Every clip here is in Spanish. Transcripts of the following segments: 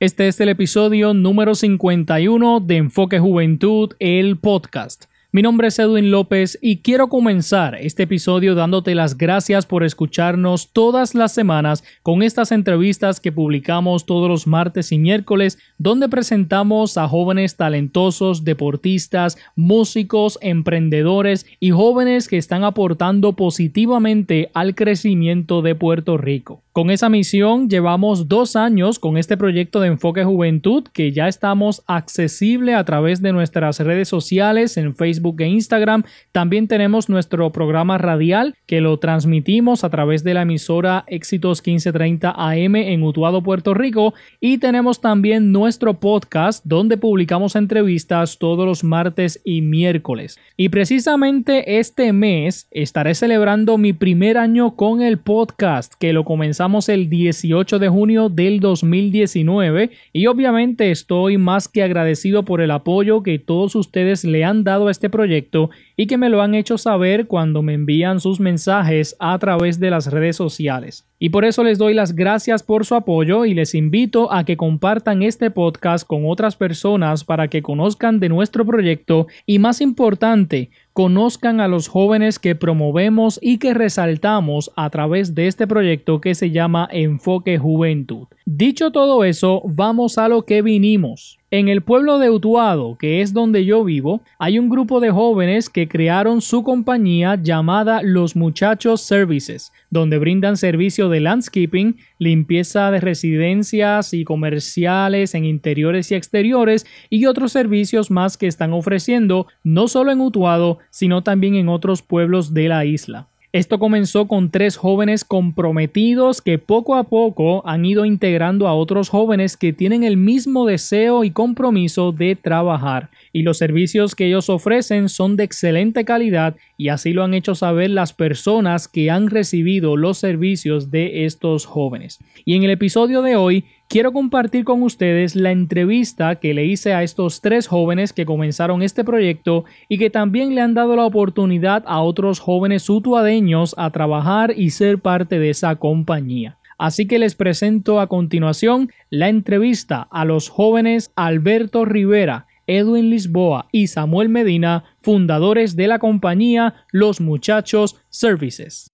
Este es el episodio número 51 de Enfoque Juventud, el podcast. Mi nombre es Edwin López y quiero comenzar este episodio dándote las gracias por escucharnos todas las semanas con estas entrevistas que publicamos todos los martes y miércoles donde presentamos a jóvenes talentosos, deportistas, músicos, emprendedores y jóvenes que están aportando positivamente al crecimiento de Puerto Rico. Con esa misión llevamos dos años con este proyecto de enfoque juventud que ya estamos accesible a través de nuestras redes sociales en Facebook e Instagram. También tenemos nuestro programa radial que lo transmitimos a través de la emisora Éxitos 1530 AM en Utuado, Puerto Rico. Y tenemos también nuestro podcast donde publicamos entrevistas todos los martes y miércoles. Y precisamente este mes estaré celebrando mi primer año con el podcast que lo comenzamos el 18 de junio del 2019 y obviamente estoy más que agradecido por el apoyo que todos ustedes le han dado a este proyecto y que me lo han hecho saber cuando me envían sus mensajes a través de las redes sociales. Y por eso les doy las gracias por su apoyo y les invito a que compartan este podcast con otras personas para que conozcan de nuestro proyecto y más importante, conozcan a los jóvenes que promovemos y que resaltamos a través de este proyecto que se llama Enfoque Juventud. Dicho todo eso, vamos a lo que vinimos. En el pueblo de Utuado, que es donde yo vivo, hay un grupo de jóvenes que crearon su compañía llamada Los Muchachos Services, donde brindan servicio de landscaping, limpieza de residencias y comerciales en interiores y exteriores y otros servicios más que están ofreciendo no solo en Utuado, sino también en otros pueblos de la isla. Esto comenzó con tres jóvenes comprometidos que poco a poco han ido integrando a otros jóvenes que tienen el mismo deseo y compromiso de trabajar. Y los servicios que ellos ofrecen son de excelente calidad y así lo han hecho saber las personas que han recibido los servicios de estos jóvenes. Y en el episodio de hoy quiero compartir con ustedes la entrevista que le hice a estos tres jóvenes que comenzaron este proyecto y que también le han dado la oportunidad a otros jóvenes utuadeños a trabajar y ser parte de esa compañía. Así que les presento a continuación la entrevista a los jóvenes Alberto Rivera, Edwin Lisboa y Samuel Medina, fundadores de la compañía Los Muchachos Services.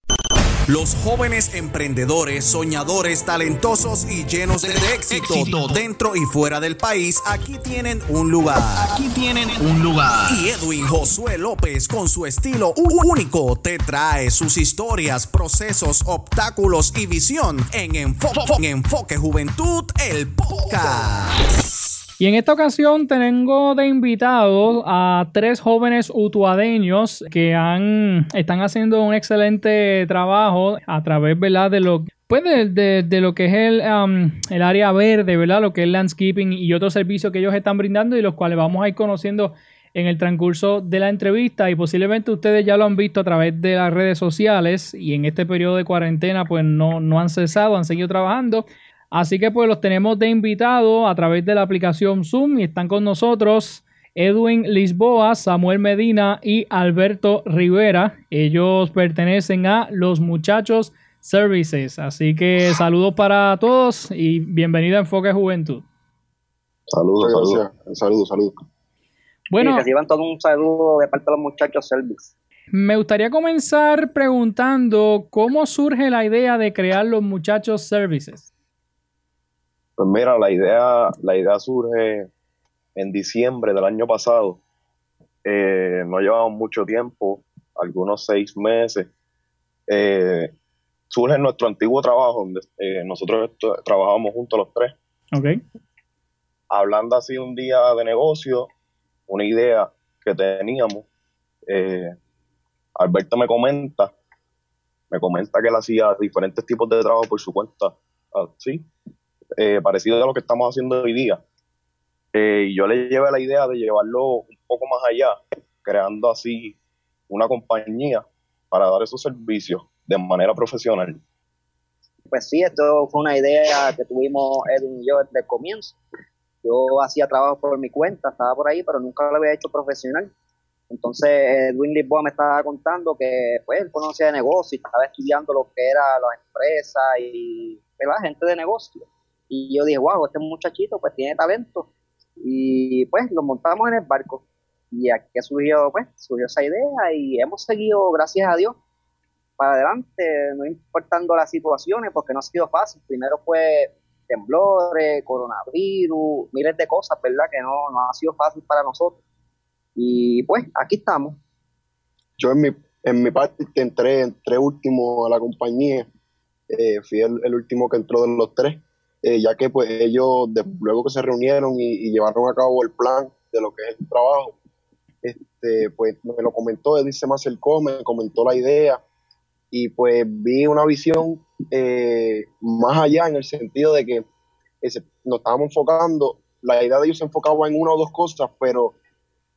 Los jóvenes emprendedores, soñadores, talentosos y llenos de, éxito, dentro y fuera del país, aquí tienen un lugar. Aquí tienen un lugar. Y Edwin Josué López, con su estilo único, te trae sus historias, procesos, obstáculos y visión en Enfoque, en Enfoque Juventud, el podcast. Y en esta ocasión tengo de invitados a tres jóvenes utuadeños que han, están haciendo un excelente trabajo a través de lo pues de, lo que es el, um, el, área verde, ¿verdad? Lo que es landscaping y otros servicios que ellos están brindando y los cuales vamos a ir conociendo en el transcurso de la entrevista y posiblemente ustedes ya lo han visto a través de las redes sociales y en este periodo de cuarentena pues no, no han cesado, han seguido trabajando. Así que pues los tenemos de invitado a través de la aplicación Zoom y están con nosotros Edwin Lisboa, Samuel Medina y Alberto Rivera. Ellos pertenecen a Los Muchachos Services. Así que saludos para todos y bienvenido a Enfoque Juventud. Saludos, saludos, saludos, saludos. Bueno, reciban todo un saludo de parte de los Muchachos Services. Me gustaría comenzar preguntando cómo surge la idea de crear los Muchachos Services. Pues mira, la idea, la idea surge en diciembre del año pasado. Eh, no llevamos mucho tiempo, algunos seis meses. Eh, surge en nuestro antiguo trabajo, donde eh, nosotros trabajamos juntos los tres. Okay. Hablando así un día de negocio, una idea que teníamos, Alberto me comenta, me comenta que él hacía diferentes tipos de trabajo por su cuenta, así, eh, parecido a lo que estamos haciendo hoy día. Eh, y yo le llevé la idea de llevarlo un poco más allá, creando así una compañía para dar esos servicios de manera profesional. Pues sí, esto fue una idea que tuvimos Edwin y yo desde el comienzo. Yo hacía trabajo por mi cuenta, estaba por ahí, pero nunca lo había hecho profesional. Entonces Edwin Lisboa me estaba contando que pues, él conocía de negocio y estaba estudiando lo que era las empresas y pues, la gente de negocio Y yo dije, wow, este muchachito pues tiene talento. Y pues lo montamos en el barco. Y aquí surgió, pues, surgió esa idea y hemos seguido, gracias a Dios, para adelante, no importando las situaciones, porque no ha sido fácil. Primero fue temblores, coronavirus, miles de cosas, ¿verdad? Que no, no ha sido fácil para nosotros. Y pues, aquí estamos. Yo en mi, en mi parte entré, entré último a la compañía, eh, fui el, último que entró de los tres, eh, ya que pues ellos, luego que se reunieron y, llevaron a cabo el plan de lo que es el trabajo, este, pues me lo comentó, él se me acercó, me comentó la idea, y pues vi una visión eh, más allá en el sentido de que nos estábamos enfocando, la idea de ellos se enfocaba en una o dos cosas, pero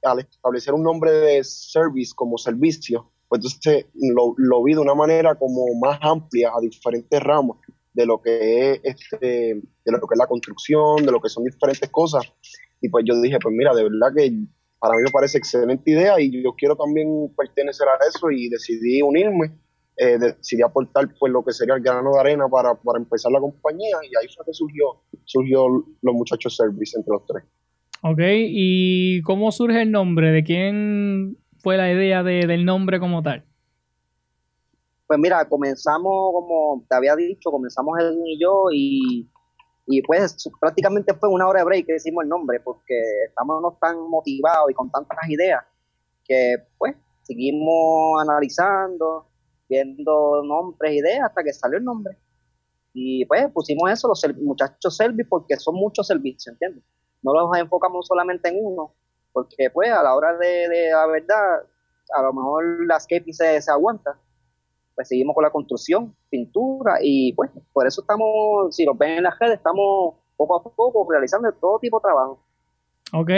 al establecer un nombre de service como servicio, pues entonces lo, lo vi de una manera como más amplia a diferentes ramos de lo que es este, de lo que es la construcción, de lo que son diferentes cosas. Y pues yo dije, pues mira, de verdad que para mí me parece excelente idea y yo quiero también pertenecer a eso y decidí unirme eh, decidí aportar pues lo que sería el grano de arena para, para, empezar la compañía y ahí fue que surgió, surgió los muchachos service entre los tres. Ok, ¿y cómo surge el nombre? ¿De quién fue la idea de, del nombre como tal? Pues mira, comenzamos, como te había dicho, comenzamos él y yo y, y pues prácticamente fue una hora de break que decimos el nombre porque estamos tan motivados y con tantas ideas que pues seguimos analizando viendo nombres, ideas, hasta que salió el nombre. Y pues pusimos eso, los muchachos service, porque son muchos servicios, ¿entiendes? No los enfocamos solamente en uno, porque pues a la hora de, la verdad, a lo mejor la escape se, se aguanta, pues seguimos con la construcción, pintura, y pues por eso estamos, si lo ven en las redes, estamos poco a poco realizando todo tipo de trabajo. Ok,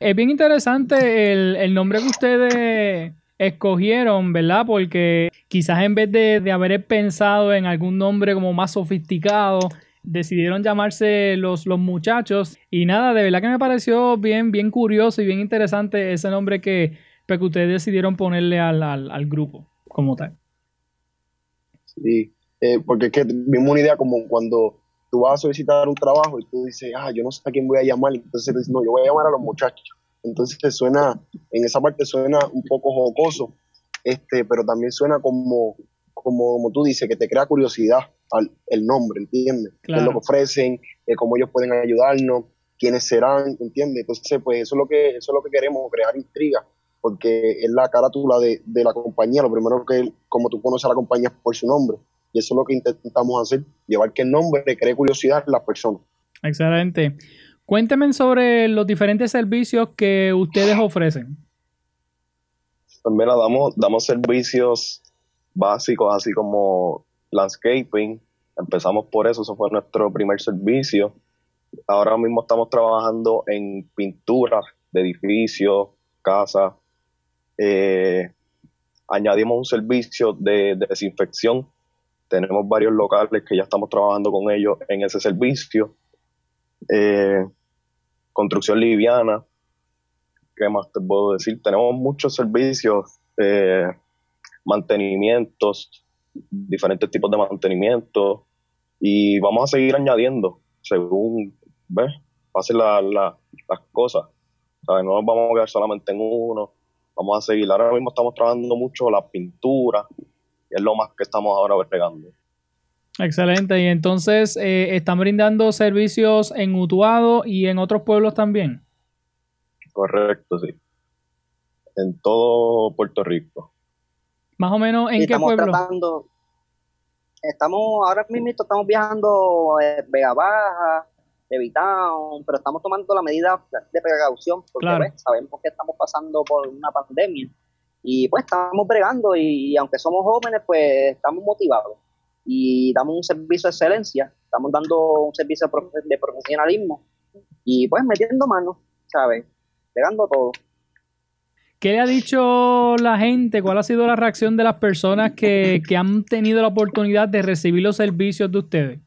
es bien interesante el, el nombre que ustedes escogieron, ¿verdad? Porque quizás en vez de, haber pensado en algún nombre como más sofisticado, decidieron llamarse los, los muchachos. Y nada, de verdad que me pareció bien, bien curioso y bien interesante ese nombre que, pues, que ustedes decidieron ponerle al, al, grupo como tal. Sí, eh, porque es que vimos una idea como cuando tú vas a solicitar un trabajo y tú dices, ah, yo no sé a quién voy a llamar, entonces dices, no, yo voy a llamar a los muchachos entonces suena, en esa parte suena un poco jocoso, este, pero también suena como, como, tú dices, que te crea curiosidad al, el nombre, ¿entiendes? Qué es lo que ofrecen, eh, cómo ellos pueden ayudarnos, quiénes serán, ¿entiendes? Entonces, pues eso es lo que, eso es lo que queremos, crear intriga, porque es la carátula de, de la compañía, lo primero que, como tú conoces a la compañía es por su nombre, y eso es lo que intentamos hacer, llevar que el nombre cree curiosidad en las personas. Excelente. Cuéntenme sobre los diferentes servicios que ustedes ofrecen. Pues mira, damos, damos servicios básicos, así como landscaping. Empezamos por eso, eso fue nuestro primer servicio. Ahora mismo estamos trabajando en pintura de edificios, casas. Eh, añadimos un servicio de, de desinfección. Tenemos varios locales que ya estamos trabajando con ellos en ese servicio eh, construcción liviana, ¿qué más te puedo decir? Tenemos muchos servicios, eh, mantenimientos, diferentes tipos de mantenimiento y vamos a seguir añadiendo según ¿ves? pasen la, las cosas. No nos vamos a quedar solamente en uno, vamos a seguir. Ahora mismo estamos trabajando mucho la pintura, que es lo más que estamos ahora pegando. Excelente. Y entonces, eh, ¿están brindando servicios en Utuado y en otros pueblos también? Correcto, sí. En todo Puerto Rico. Más o menos, ¿en qué estamos pueblo? Tratando, estamos, ahora mismo estamos viajando eh, Vega Baja, Levitown, pero estamos tomando la medida de precaución porque pues, sabemos que estamos pasando por una pandemia y pues estamos bregando y aunque somos jóvenes, pues estamos motivados y damos un servicio de excelencia, estamos dando un servicio de profesionalismo y pues metiendo manos, ¿sabes? Pegando todo. ¿Qué le ha dicho la gente? ¿Cuál ha sido la reacción de las personas que, han tenido la oportunidad de recibir los servicios de ustedes?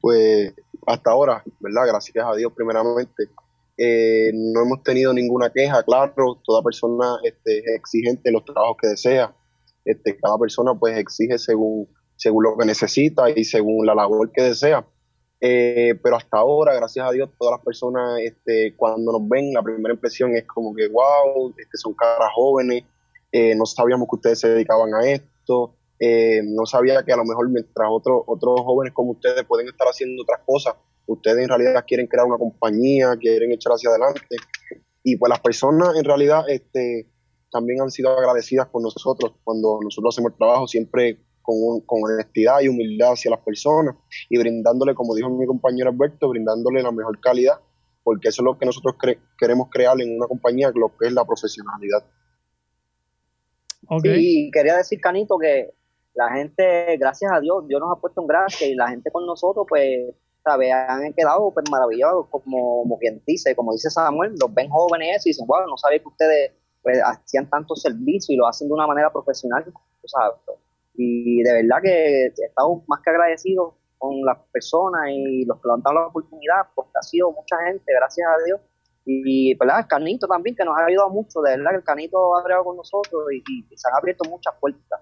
Pues hasta ahora, ¿verdad? Gracias a Dios primeramente. Eh, no hemos tenido ninguna queja, claro, toda persona este, es exigente en los trabajos que desea este, cada persona pues exige según, según lo que necesita y según la labor que desea. Eh, pero hasta ahora, gracias a Dios, todas las personas, este, cuando nos ven, la primera impresión es como que, wow, este, son caras jóvenes, eh, no sabíamos que ustedes se dedicaban a esto, eh, no sabía que a lo mejor mientras otros otros jóvenes como ustedes pueden estar haciendo otras cosas, ustedes en realidad quieren crear una compañía, quieren echar hacia adelante. Y pues las personas en realidad este, también han sido agradecidas con nosotros cuando nosotros hacemos el trabajo, siempre con, con, honestidad y humildad hacia las personas y brindándole, como dijo mi compañero Alberto, brindándole la mejor calidad, porque eso es lo que nosotros queremos crear en una compañía, lo que es la profesionalidad. Okay. Y quería decir, Canito, que la gente, gracias a Dios, Dios nos ha puesto en gracia y la gente con nosotros, pues, ¿sabes? Han quedado pues, maravillados, como, quien dice, como dice Samuel, los ven jóvenes y dicen, wow, no sabía que ustedes pues, hacían tanto servicio y lo hacen de una manera profesional. Y de verdad que estamos más que agradecidos con las personas y los que nos han dado la oportunidad, porque ha sido mucha gente, gracias a Dios. Y, ¿verdad? El Canito también, que nos ha ayudado mucho, de verdad que el Canito ha creado con nosotros y, y se han abierto muchas puertas.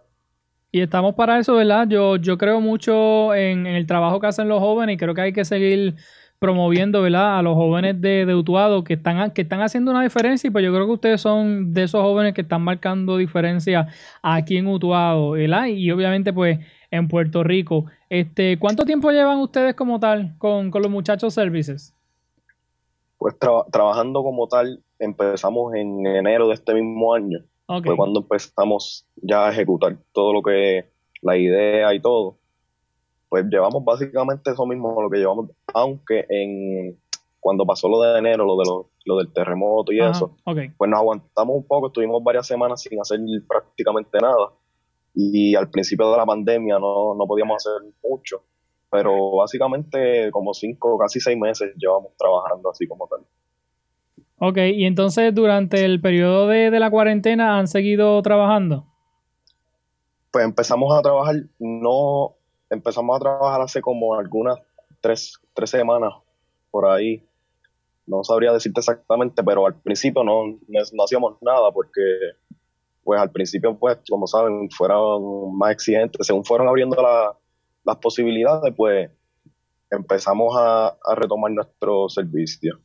Y estamos para eso, ¿verdad? Yo, yo creo mucho en, el trabajo que hacen los jóvenes y creo que hay que seguir promoviendo, ¿verdad? A los jóvenes de, de Utuado que están, que están haciendo una diferencia y pues yo creo que ustedes son de esos jóvenes que están marcando diferencia aquí en Utuado, ¿verdad? Y obviamente pues en Puerto Rico. Este, ¿Cuánto tiempo llevan ustedes como tal con, los muchachos services? Pues trabajando como tal empezamos en enero de este mismo año. Fue cuando empezamos ya a ejecutar todo lo que la idea y todo. Pues llevamos básicamente eso mismo, lo que llevamos, aunque en cuando pasó lo de enero, lo de lo, del terremoto y eso, pues nos aguantamos un poco, estuvimos varias semanas sin hacer prácticamente nada. Y al principio de la pandemia no, no podíamos hacer mucho, pero básicamente como cinco, casi seis meses llevamos trabajando así como tal. Ok, y entonces durante el periodo de, la cuarentena han seguido trabajando. Pues empezamos a trabajar, no, empezamos a trabajar hace como algunas tres, tres semanas por ahí. No sabría decirte exactamente, pero al principio no, no, hacíamos nada porque pues al principio, pues, como saben, fueron más exigentes. Según fueron abriendo las posibilidades, pues empezamos a, a retomar nuestro servicio.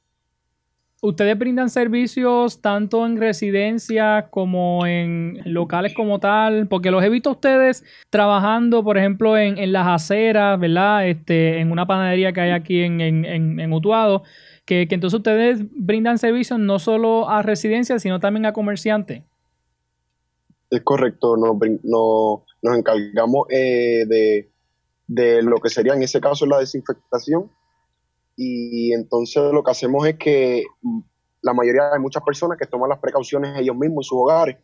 ¿Ustedes brindan servicios tanto en residencia como en locales como tal? Porque los he visto ustedes trabajando, por ejemplo, en, las aceras, ¿verdad? Este, en una panadería que hay aquí en, en, Utuado, que, entonces ustedes brindan servicios no solo a residencias, sino también a comerciantes. Es correcto, nos, nos encargamos eh, de, de lo que sería en ese caso la desinfectación y entonces lo que hacemos es que la mayoría, hay muchas personas que toman las precauciones ellos mismos en sus hogares,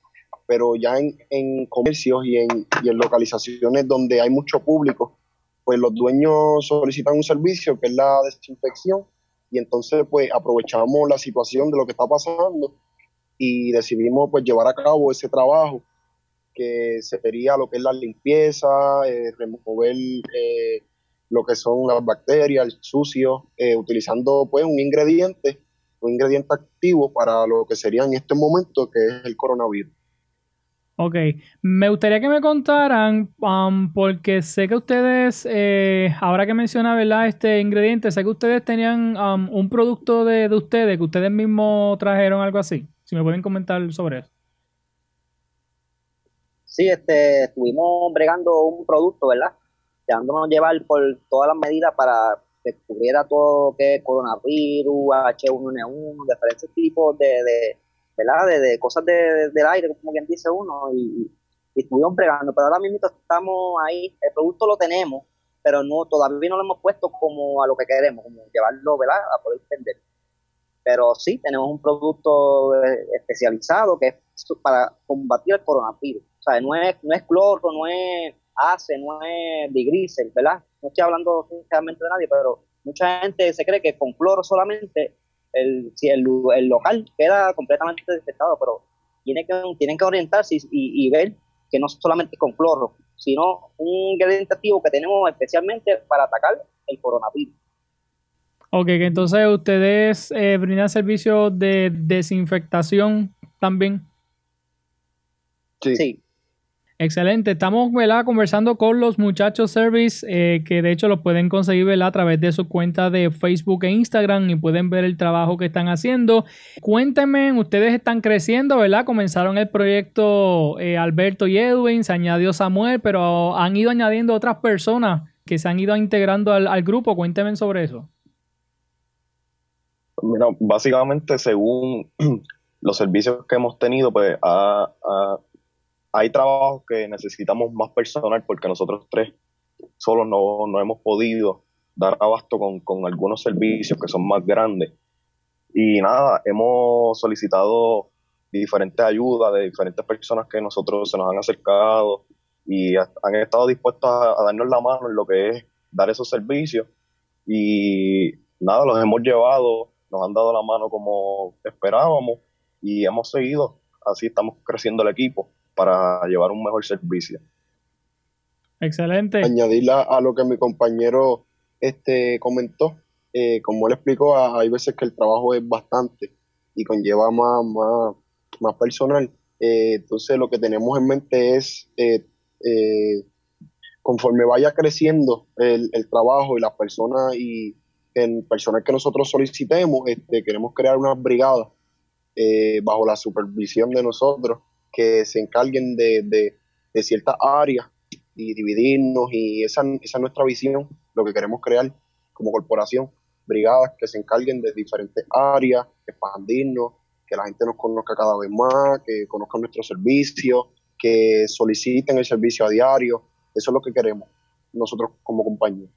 pero ya en, comercios y en, y en localizaciones donde hay mucho público, pues los dueños solicitan un servicio que es la desinfección y entonces pues aprovechamos la situación de lo que está pasando y decidimos pues llevar a cabo ese trabajo que sería lo que es la limpieza, eh, remover eh, lo que son las bacterias, el sucio, eh, utilizando pues un ingrediente, un ingrediente activo para lo que sería en este momento, que es el coronavirus. Ok, me gustaría que me contaran, um, porque sé que ustedes, eh, ahora que menciona, ¿verdad? Este ingrediente, sé que ustedes tenían um, un producto de, de, ustedes, que ustedes mismos trajeron algo así. Si me pueden comentar sobre eso. Sí, este, estuvimos bregando un producto, ¿verdad? Dejándonos llevar por todas las medidas para que cubriera todo lo que es coronavirus, H1N1, diferentes tipos de, de, ¿verdad? de, cosas del aire, como quien dice uno, y, y estuvimos bregando, pero ahora mismo estamos ahí, el producto lo tenemos, pero no todavía no lo hemos puesto como a lo que queremos, como llevarlo ¿verdad? a poder vender. Pero sí, tenemos un producto eh, especializado que es para combatir el coronavirus. O sea, no es, no es cloro, no es hace, no es digrisel, ¿verdad? No estoy hablando sinceramente de nadie, pero mucha gente se cree que con cloro solamente el, si el, local queda completamente desinfectado, pero tiene que, tienen que orientarse y, ver que no solamente con cloro, sino un ingrediente activo que tenemos especialmente para atacar el coronavirus. Ok, que entonces ustedes eh, brindan servicios de desinfectación también. Sí. sí. Excelente, estamos ¿verdad? conversando con los muchachos Service, eh, que de hecho los pueden conseguir ¿verdad? a través de su cuenta de Facebook e Instagram y pueden ver el trabajo que están haciendo. Cuéntenme, ustedes están creciendo, ¿verdad? Comenzaron el proyecto eh, Alberto y Edwin, se añadió Samuel, pero han ido añadiendo otras personas que se han ido integrando al, grupo. Cuéntenme sobre eso. Mira, básicamente según los servicios que hemos tenido, pues hay trabajos que necesitamos más personal porque nosotros tres solo no, hemos podido dar abasto con, algunos servicios que son más grandes. Y nada, hemos solicitado diferentes ayudas de diferentes personas que nosotros se nos han acercado y han estado dispuestos a darnos la mano en lo que es dar esos servicios. Y nada, los hemos llevado, nos han dado la mano como esperábamos y hemos seguido, así estamos creciendo el equipo para llevar un mejor servicio. Excelente. Añadir a, lo que mi compañero este, comentó, eh, como él explicó, hay veces que el trabajo es bastante y conlleva más, más, más personal. Eh, entonces lo que tenemos en mente es, eh, conforme vaya creciendo el, el, trabajo y las personas y el personal que nosotros solicitemos, este, queremos crear una brigada eh, bajo la supervisión de nosotros, que se encarguen de, de, ciertas áreas y dividirnos y esa, esa es nuestra visión, lo que queremos crear como corporación, brigadas que se encarguen de diferentes áreas, expandirnos, que la gente nos conozca cada vez más, que conozcan nuestros servicios, que soliciten el servicio a diario, eso es lo que queremos nosotros como compañía.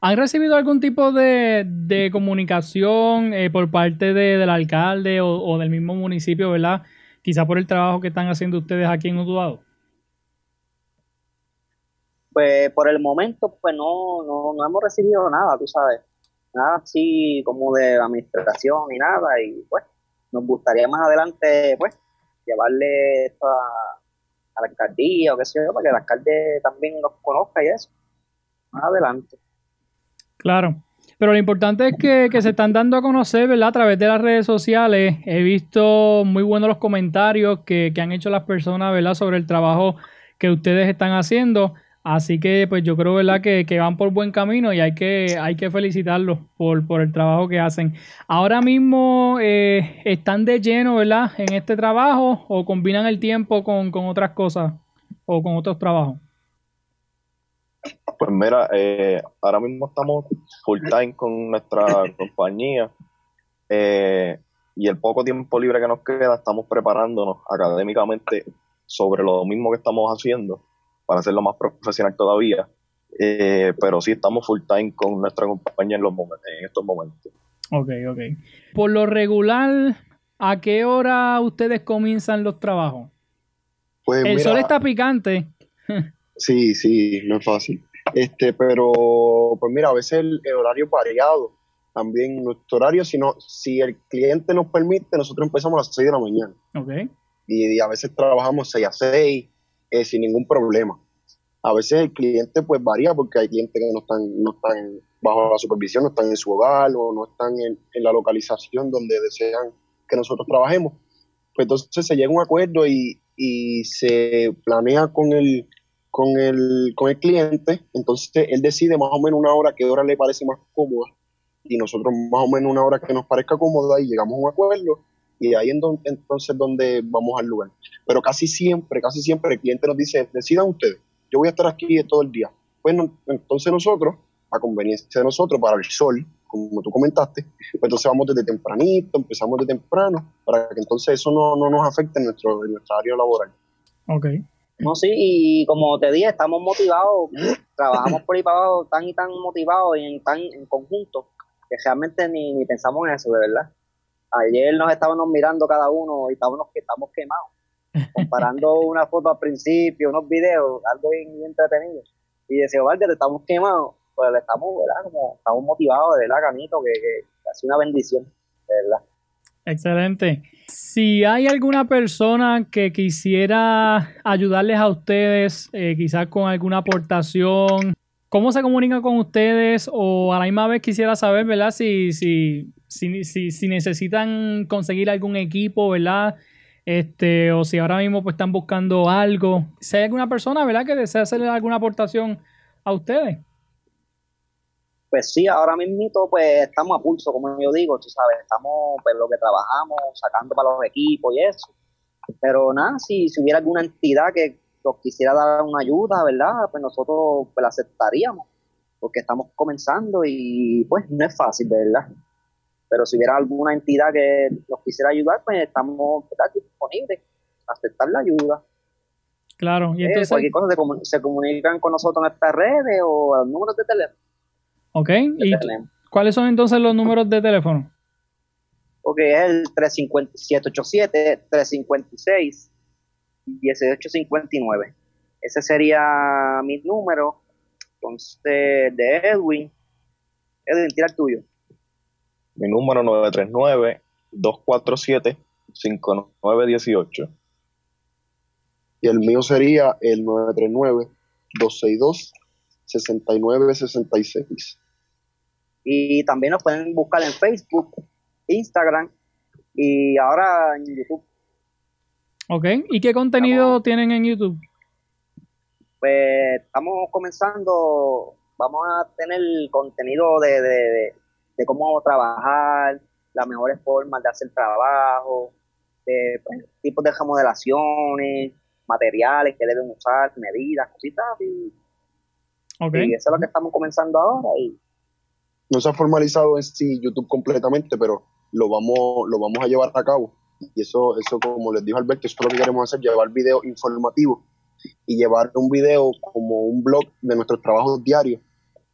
¿Han recibido algún tipo de, comunicación eh, por parte del alcalde o, del mismo municipio, verdad? Quizá por el trabajo que están haciendo ustedes aquí en Utuado. Pues por el momento, pues no, no, hemos recibido nada, tú sabes. Nada así como de administración ni nada. Y pues nos gustaría más adelante, pues, llevarle esto a, a la alcaldía o qué sé yo, para que el alcalde también nos conozca y eso. Más adelante. Claro. Pero lo importante es que, se están dando a conocer, ¿verdad? A través de las redes sociales. He visto muy buenos los comentarios que, han hecho las personas, ¿verdad? Sobre el trabajo que ustedes están haciendo. Así que, pues yo creo, ¿verdad? Que, van por buen camino y hay que, hay que felicitarlos por, por el trabajo que hacen. Ahora mismo eh, están de lleno, ¿verdad? En este trabajo o combinan el tiempo con, con otras cosas o con otros trabajos. Pues mira, eh, ahora mismo estamos full time con nuestra compañía eh, y el poco tiempo libre que nos queda estamos preparándonos académicamente sobre lo mismo que estamos haciendo para hacerlo más profesional todavía. Eh, pero sí estamos full time con nuestra compañía en, los en estos momentos. Ok, ok. Por lo regular, ¿a qué hora ustedes comienzan los trabajos? Pues el sol está picante. sí, sí, no es fácil. Este, pero, pues mira, a veces el, horario variado, también nuestro horario, si, si el cliente nos permite, nosotros empezamos a las 6 de la mañana. Okay. Y, a veces trabajamos 6 a 6 eh, sin ningún problema. A veces el cliente pues varía porque hay clientes que no están, no están bajo la supervisión, no están en su hogar o no están en, en la localización donde desean que nosotros trabajemos. Pues entonces se llega a un acuerdo y, y se planea con el, con el, con el cliente, entonces él decide más o menos una hora, qué hora le parece más cómoda, y nosotros más o menos una hora que nos parezca cómoda y llegamos a un acuerdo, y ahí en entonces donde vamos al lugar. Pero casi siempre, casi siempre el cliente nos dice, decidan ustedes, yo voy a estar aquí todo el día. Pues entonces nosotros, a conveniencia de nosotros, para el sol, como tú comentaste, pues entonces vamos desde tempranito, empezamos de temprano, para que entonces eso no, no nos afecte en, nuestro, en área laboral. Ok. No, sí, y como te dije, estamos motivados, trabajamos por ahí para abajo tan y tan motivados y en, tan en conjunto que realmente ni, ni pensamos en eso, de verdad. Ayer nos estábamos mirando cada uno y estábamos, estamos quemados, comparando una foto al principio, unos videos, algo bien, entretenido. Y decía, Valde, te estamos quemados, pues estamos, ¿verdad? Como estamos motivados, de verdad, Canito, que, que, que ha sido una bendición, de verdad. Excelente. Si hay alguna persona que quisiera ayudarles a ustedes, eh, quizás con alguna aportación, ¿cómo se comunica con ustedes? O a la misma vez quisiera saber, ¿verdad? Si, si, si, si, necesitan conseguir algún equipo, ¿verdad? este, o si ahora mismo pues, están buscando algo. Si hay alguna persona, ¿verdad?, que desea hacerle alguna aportación a ustedes. Pues sí, ahora mismo pues estamos a pulso, como yo digo, tú sabes, estamos pues lo que trabajamos, sacando para los equipos y eso. Pero nada, si, si hubiera alguna entidad que nos quisiera dar una ayuda, ¿verdad? Pues nosotros pues, la aceptaríamos, porque estamos comenzando y pues no es fácil, ¿verdad? Pero si hubiera alguna entidad que nos quisiera ayudar, pues estamos disponibles a aceptar la ayuda. Claro, y eh, entonces... cualquier cosa se, comunican con nosotros en estas redes o a números de teléfono. Ok, ¿y cuáles son entonces los números de teléfono? Ok, es el 357-356-1859. Ese sería mi número. Entonces, de Edwin. Edwin, tira el tuyo. Mi número 939-247-5918. Y el mío sería el 939-262-6966. Y también nos pueden buscar en Facebook, Instagram y ahora en YouTube. Ok, ¿y qué contenido tienen en YouTube? Pues estamos comenzando, vamos a tener contenido de, de, de cómo trabajar, las mejores formas de hacer trabajo, de, pues, tipos de remodelaciones, materiales que deben usar, medidas, cositas. Y, y eso es lo que estamos comenzando ahora. Y, no se ha formalizado en sí YouTube completamente, pero lo vamos, lo vamos a llevar a cabo. Y eso, eso como les dijo Alberto, eso es lo que queremos hacer, llevar videos informativos y llevar un video como un blog de nuestros trabajos diarios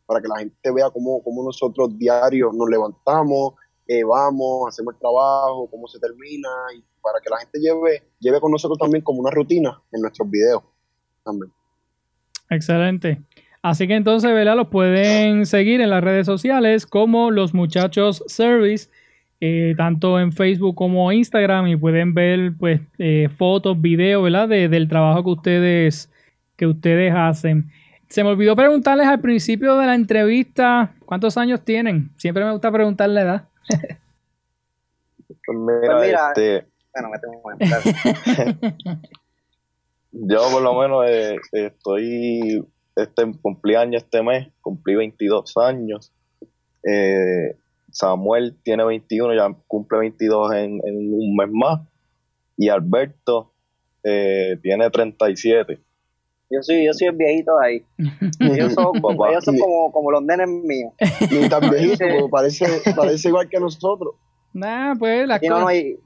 para que la gente vea cómo, cómo nosotros diarios nos levantamos, eh, vamos, hacemos el trabajo, cómo se termina, y para que la gente lleve, lleve con nosotros también como una rutina en nuestros videos también. Excelente. Así que entonces, ¿verdad? Los pueden seguir en las redes sociales como los muchachos service, eh, tanto en Facebook como Instagram, y pueden ver pues eh, fotos, videos, ¿verdad? del trabajo que ustedes, que ustedes hacen. Se me olvidó preguntarles al principio de la entrevista cuántos años tienen. Siempre me gusta preguntar la edad. pues mira, pues este, bueno, me tengo yo por lo menos eh, estoy, este, cumplí años este mes, cumplí 22 años. Eh, Samuel tiene 21, ya cumple 22 en, en un mes más. Y Alberto eh, tiene 37. Yo soy, yo soy el viejito de ahí. Ellos son, ellos son como, como los nenes míos. Y tan viejito, parece, parece igual que nosotros. Nah, pues la cosa. No, eh,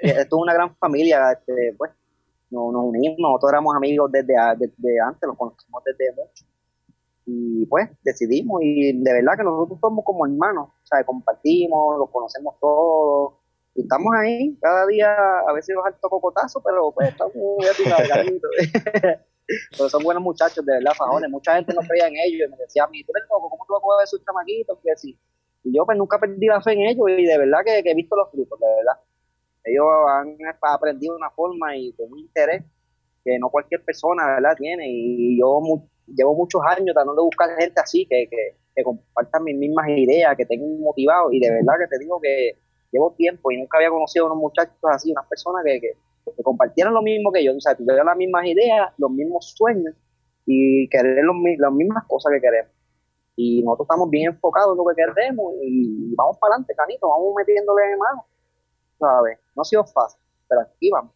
esto es una gran familia, este, pues, nos, nos, unimos, nosotros éramos amigos desde, desde antes, los conocimos desde mucho. Y pues decidimos, y de verdad que nosotros somos como hermanos, o sea, compartimos, los conocemos todos, y estamos ahí, cada día, a veces baja alto cocotazo, pero pues estamos Pero son buenos muchachos, de verdad, fajones. Mucha gente no creía en ellos y me decía a mí, tú eres loco, ¿cómo tú vas a ver sus chamaquitos? Y yo pues nunca perdí la fe en ellos y de verdad que, he visto los frutos, de verdad. Ellos han aprendido una forma y con un interés que no cualquier persona, ¿verdad?, tiene. Y yo llevo muchos años tratando de buscar gente así, que, que, que compartan mis mismas ideas, que tengan motivado. Y de verdad que te digo que llevo tiempo y nunca había conocido a unos muchachos así, unas personas que, que, compartieran lo mismo que yo, o sea, tuvieran las mismas ideas, los mismos sueños y querer los, las mismas cosas que queremos. Y nosotros estamos bien enfocados en lo que queremos y vamos para adelante, canito, vamos metiéndole mano, No ha sido fácil, pero aquí vamos.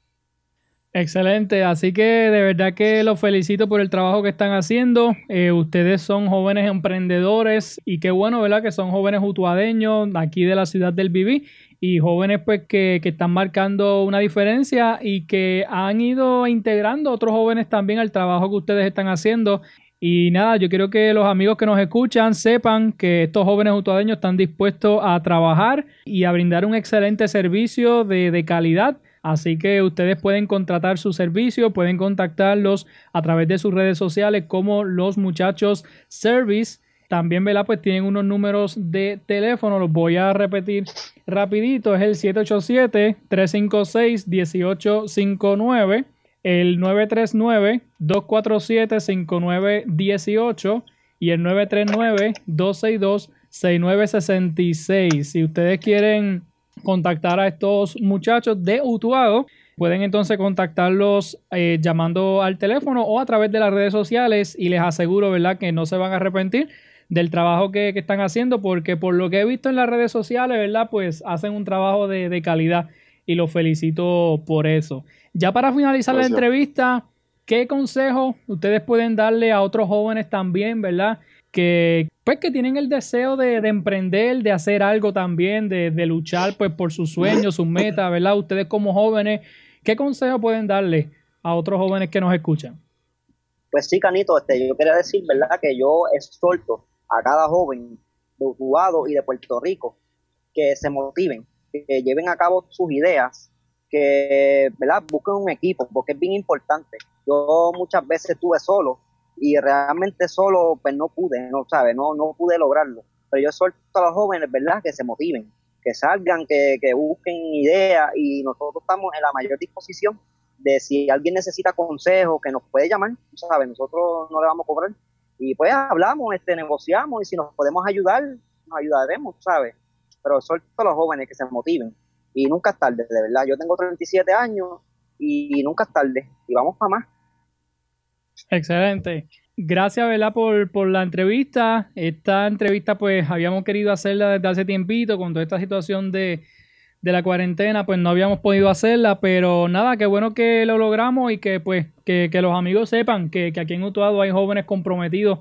Excelente, así que de verdad que los felicito por el trabajo que están haciendo. Eh, ustedes son jóvenes emprendedores y qué bueno, ¿verdad? Que son jóvenes utuadeños aquí de la ciudad del Viví y jóvenes pues que, que, están marcando una diferencia y que han ido integrando otros jóvenes también al trabajo que ustedes están haciendo. Y nada, yo quiero que los amigos que nos escuchan sepan que estos jóvenes utuadeños están dispuestos a trabajar y a brindar un excelente servicio de, de calidad Así que ustedes pueden contratar su servicio, pueden contactarlos a través de sus redes sociales como los muchachos service. También, ¿verdad? Pues tienen unos números de teléfono, los voy a repetir rapidito. Es el 787-356-1859, el 939-247-5918 y el 939-262-6966. Si ustedes quieren contactar a estos muchachos de Utuado, pueden entonces contactarlos eh, llamando al teléfono o a través de las redes sociales y les aseguro, ¿verdad?, que no se van a arrepentir del trabajo que, están haciendo porque por lo que he visto en las redes sociales, ¿verdad?, pues hacen un trabajo de, calidad y los felicito por eso. Ya para finalizar la entrevista, ¿qué consejo ustedes pueden darle a otros jóvenes también, ¿verdad? Que, pues, que tienen el deseo de, emprender, de hacer algo también, de, de, luchar pues, por sus sueños, sus metas, ¿verdad? Ustedes como jóvenes, ¿Qué consejo pueden darle a otros jóvenes que nos escuchan? Pues sí, Canito, este, yo quería decir, ¿verdad? Que yo exhorto a cada joven de Utuado y de Puerto Rico que se motiven, que lleven a cabo sus ideas, que, ¿verdad? Busquen un equipo, porque es bien importante. Yo muchas veces estuve solo y realmente solo pues no pude, no sabes, no, no pude lograrlo. Pero yo exhorto a los jóvenes, ¿verdad? Que se motiven, que salgan, que, busquen ideas y nosotros estamos en la mayor disposición de si alguien necesita consejo, que nos puede llamar, ¿sabes? Nosotros no le vamos a cobrar. Y pues hablamos, este, negociamos y si nos podemos ayudar, nos ayudaremos, ¿sabes? Pero son todos los jóvenes que se motiven. Y nunca es tarde, de verdad. Yo tengo 37 años y nunca es tarde. Y vamos para más. Excelente. Gracias, ¿verdad? Por, por la entrevista. Esta entrevista, pues, habíamos querido hacerla desde hace tiempito, con toda esta situación de, la cuarentena, pues no habíamos podido hacerla, pero nada, qué bueno que lo logramos y que, pues, que, los amigos sepan que, aquí en Utuado hay jóvenes comprometidos,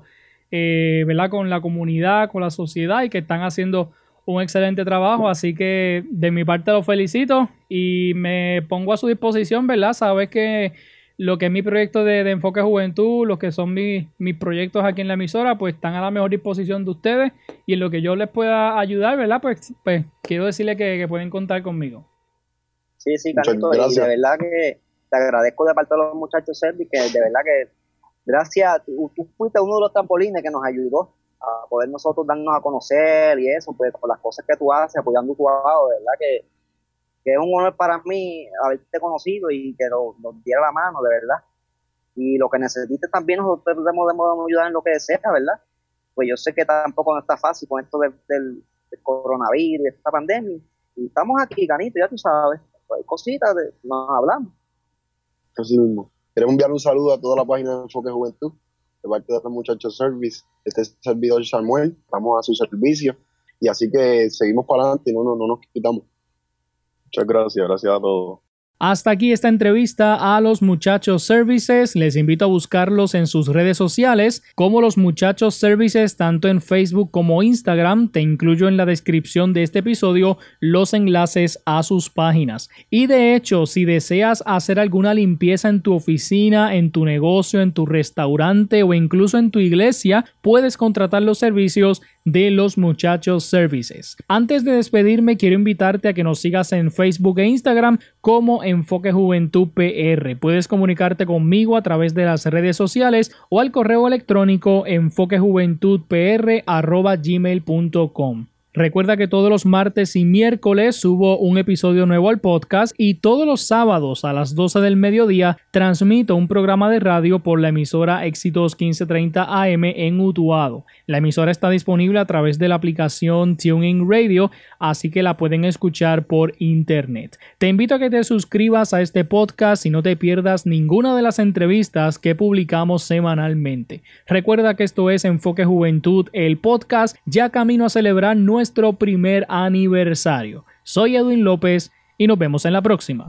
eh, ¿verdad? Con la comunidad, con la sociedad y que están haciendo un excelente trabajo, así que de mi parte los felicito y me pongo a su disposición, ¿verdad? Sabes que lo que es mi proyecto de, enfoque juventud, lo que son mis, mis, proyectos aquí en la emisora, pues están a la mejor disposición de ustedes y en lo que yo les pueda ayudar, ¿verdad? Pues, pues quiero decirle que, pueden contar conmigo. Sí, sí, Carlito, y de verdad que te agradezco de parte de los muchachos Servi, que de verdad que gracias, tú, tú, fuiste uno de los trampolines que nos ayudó a poder nosotros darnos a conocer y eso, pues con las cosas que tú haces, apoyando tu trabajo, de verdad que que es un honor para mí haberte conocido y que nos, diera la mano, de verdad. Y lo que necesites también nosotros debemos ayudar en lo que sea, ¿verdad? Pues yo sé que tampoco no está fácil con esto del, del, coronavirus, esta pandemia. Y estamos aquí, Ganito, ya tú sabes. Pues cositas, de, nos hablamos. Así mismo. Queremos enviar un saludo a toda la página de Enfoque Juventud, de parte de los muchachos Service. Este servidor Samuel, estamos a su servicio. Y así que seguimos para adelante no, no, no nos quitamos. Muchas gracias, gracias a todos. Hasta aquí esta entrevista a los Muchachos Services. Les invito a buscarlos en sus redes sociales como los Muchachos Services tanto en Facebook como Instagram. Te incluyo en la descripción de este episodio los enlaces a sus páginas. Y de hecho, si deseas hacer alguna limpieza en tu oficina, en tu negocio, en tu restaurante o incluso en tu iglesia, puedes contratar los servicios de los Muchachos Services. Antes de despedirme, quiero invitarte a que nos sigas en Facebook e Instagram como Enfoque Juventud PR. Puedes comunicarte conmigo a través de las redes sociales o al correo electrónico enfoquejuventudpr.gmail.com. Recuerda que todos los martes y miércoles subo un episodio nuevo al podcast y todos los sábados a las 12 del mediodía transmito un programa de radio por la emisora Éxitos 1530 AM en Utuado. La emisora está disponible a través de la aplicación TuneIn Radio, así que la pueden escuchar por internet. Te invito a que te suscribas a este podcast y no te pierdas ninguna de las entrevistas que publicamos semanalmente. Recuerda que esto es Enfoque Juventud, el podcast, ya camino a celebrar nuestro nuestro primer aniversario. Soy Edwin López y nos vemos en la próxima.